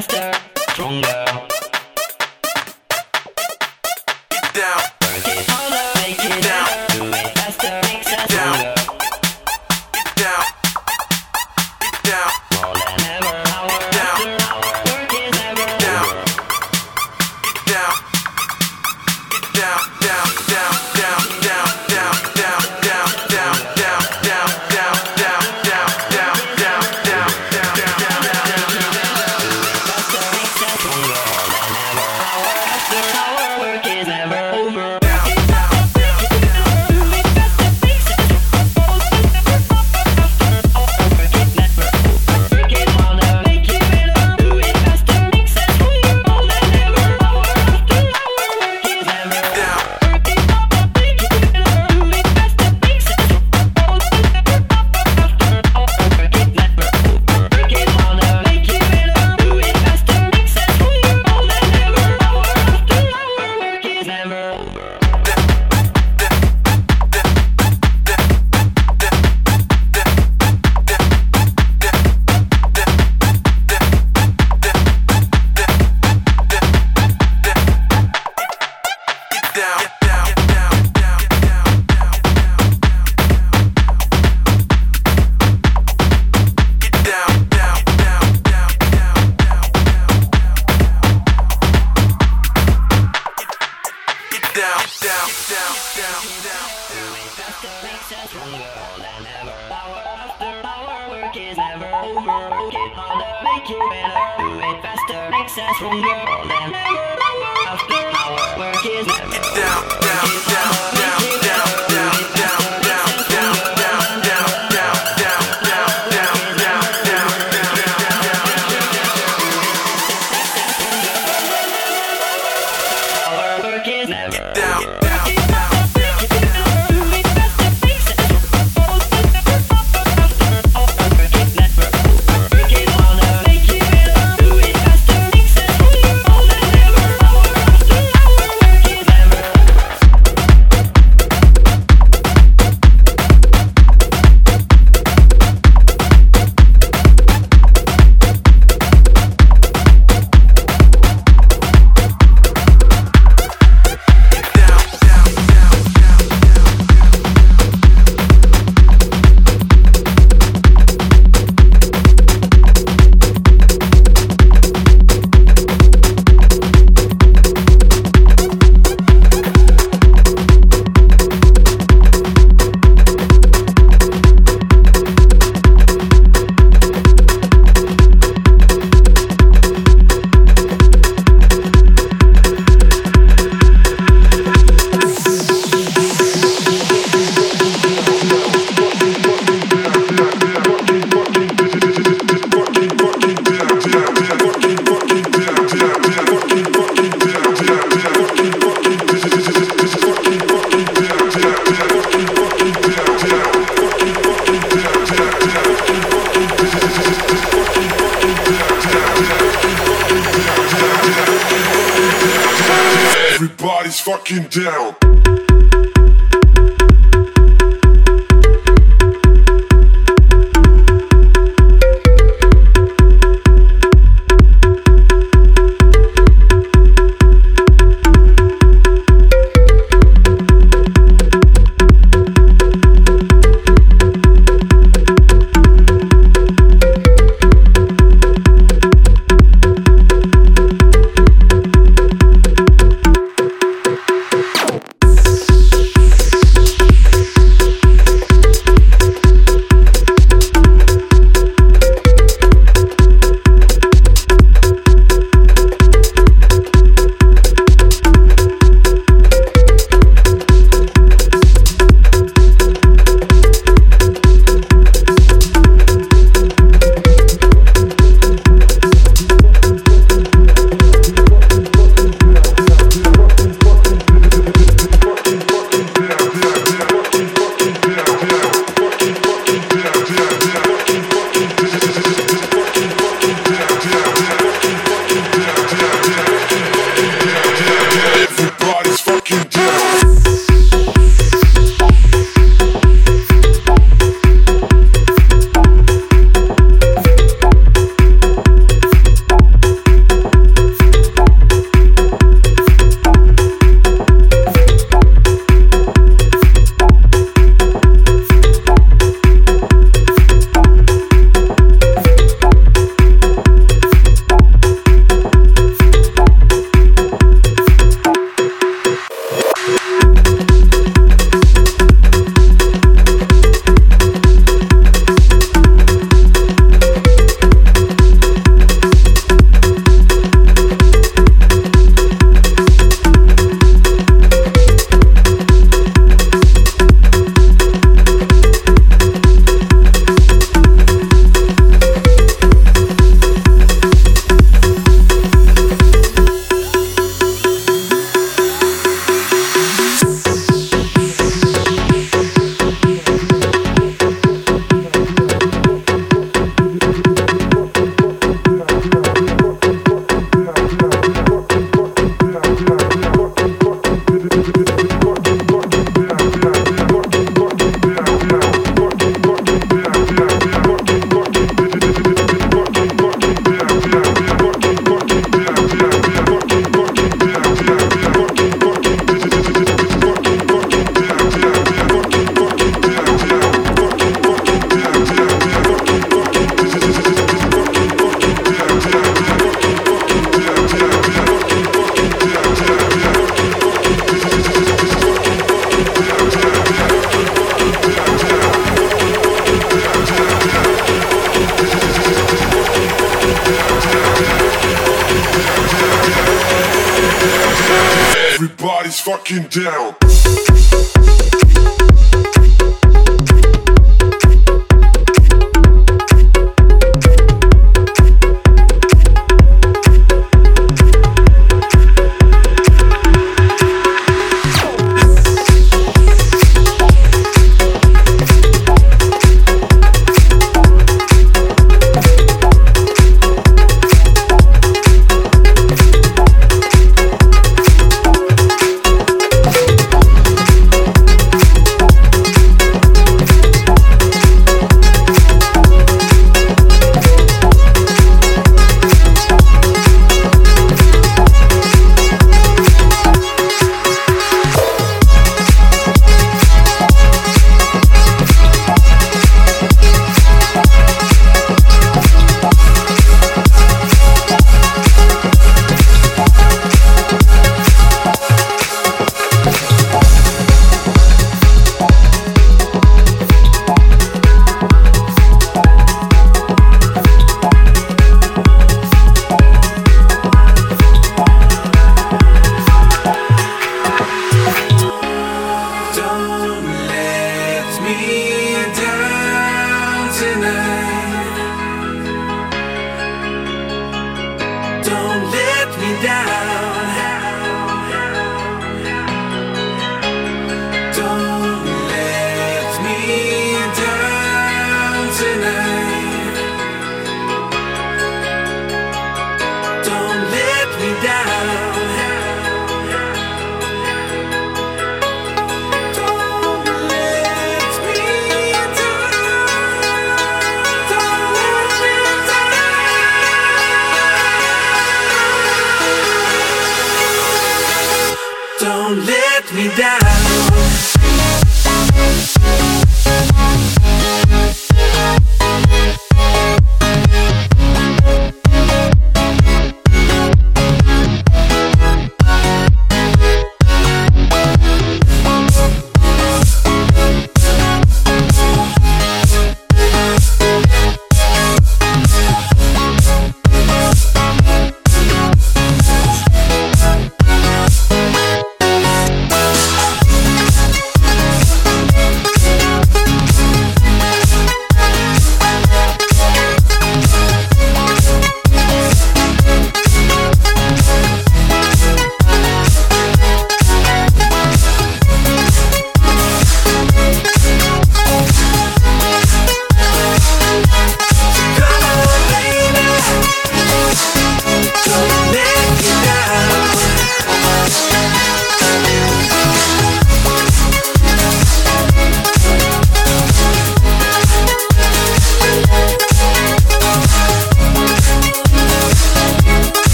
faster, stronger.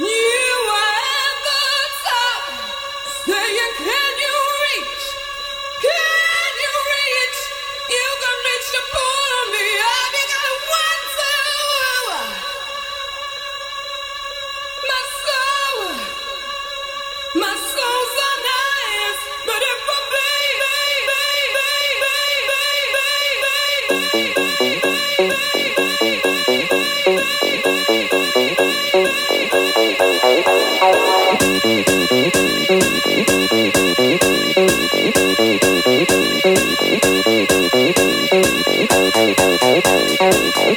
You